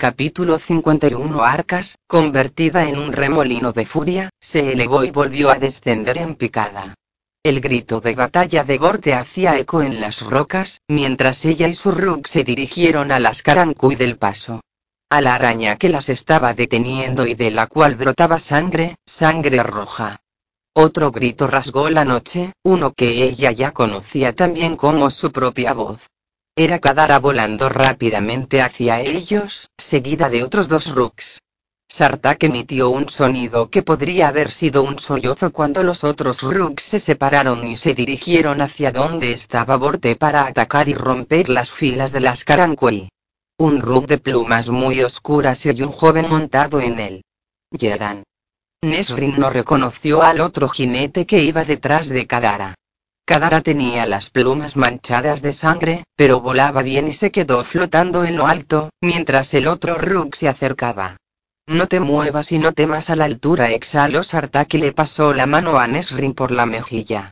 Capítulo 51 Arcas, convertida en un remolino de furia, se elevó y volvió a descender en picada. El grito de batalla de Borte hacía eco en las rocas, mientras ella y su Rook se dirigieron a las Carancuy del paso. A la araña que las estaba deteniendo y de la cual brotaba sangre, sangre roja. Otro grito rasgó la noche, uno que ella ya conocía también como su propia voz. Era Kadara volando rápidamente hacia ellos, seguida de otros dos Rooks. Sartak emitió un sonido que podría haber sido un sollozo cuando los otros Rooks se separaron y se dirigieron hacia donde estaba Borte para atacar y romper las filas de las Karankwei. Un Rook de plumas muy oscuras y un joven montado en él. Yeran. Nesrin no reconoció al otro jinete que iba detrás de Kadara. Kadara tenía las plumas manchadas de sangre, pero volaba bien y se quedó flotando en lo alto, mientras el otro Rook se acercaba. No te muevas y no temas a la altura exhaló Sartak y le pasó la mano a Nesrin por la mejilla.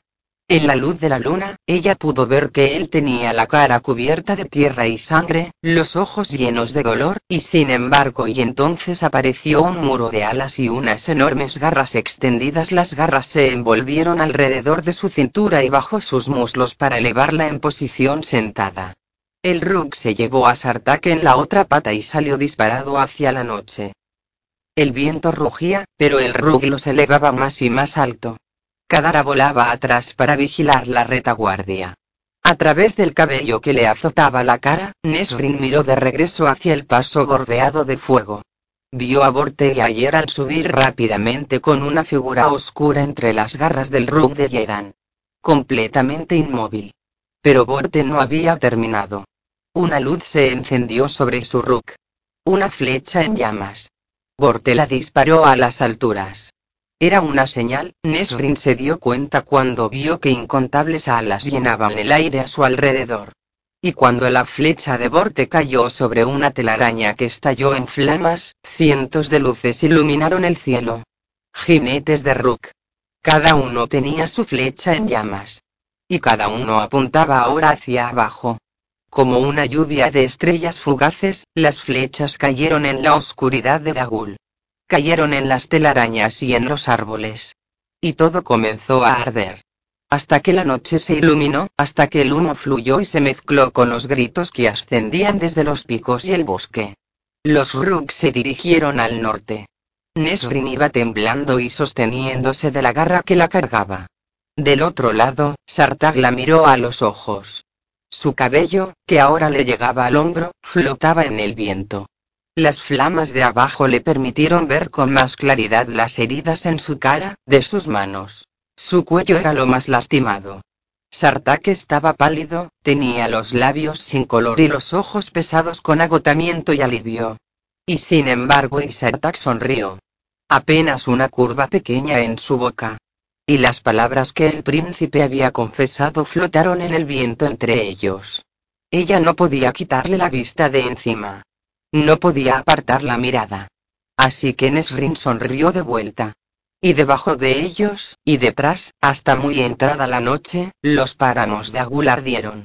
En la luz de la luna, ella pudo ver que él tenía la cara cubierta de tierra y sangre, los ojos llenos de dolor, y sin embargo y entonces apareció un muro de alas y unas enormes garras extendidas. Las garras se envolvieron alrededor de su cintura y bajo sus muslos para elevarla en posición sentada. El Rug se llevó a Sartak en la otra pata y salió disparado hacia la noche. El viento rugía, pero el Rug los elevaba más y más alto. Kadara volaba atrás para vigilar la retaguardia. A través del cabello que le azotaba la cara, Nesrin miró de regreso hacia el paso bordeado de fuego. Vio a Borte y a Yeran subir rápidamente con una figura oscura entre las garras del Rug de Yeran. Completamente inmóvil. Pero Borte no había terminado. Una luz se encendió sobre su Rug. Una flecha en llamas. Borte la disparó a las alturas. Era una señal, Nesrin se dio cuenta cuando vio que incontables alas llenaban el aire a su alrededor. Y cuando la flecha de Borte cayó sobre una telaraña que estalló en flamas, cientos de luces iluminaron el cielo. Jinetes de Rook. Cada uno tenía su flecha en llamas. Y cada uno apuntaba ahora hacia abajo. Como una lluvia de estrellas fugaces, las flechas cayeron en la oscuridad de Dagul cayeron en las telarañas y en los árboles. Y todo comenzó a arder. Hasta que la noche se iluminó, hasta que el humo fluyó y se mezcló con los gritos que ascendían desde los picos y el bosque. Los Rooks se dirigieron al norte. Nesrin iba temblando y sosteniéndose de la garra que la cargaba. Del otro lado, Sartag la miró a los ojos. Su cabello, que ahora le llegaba al hombro, flotaba en el viento. Las flamas de abajo le permitieron ver con más claridad las heridas en su cara, de sus manos. Su cuello era lo más lastimado. Sartak estaba pálido, tenía los labios sin color y los ojos pesados con agotamiento y alivio. Y sin embargo, Sartak sonrió. Apenas una curva pequeña en su boca. Y las palabras que el príncipe había confesado flotaron en el viento entre ellos. Ella no podía quitarle la vista de encima. No podía apartar la mirada. Así que Nesrin sonrió de vuelta. Y debajo de ellos, y detrás, hasta muy entrada la noche, los páramos de Agul ardieron.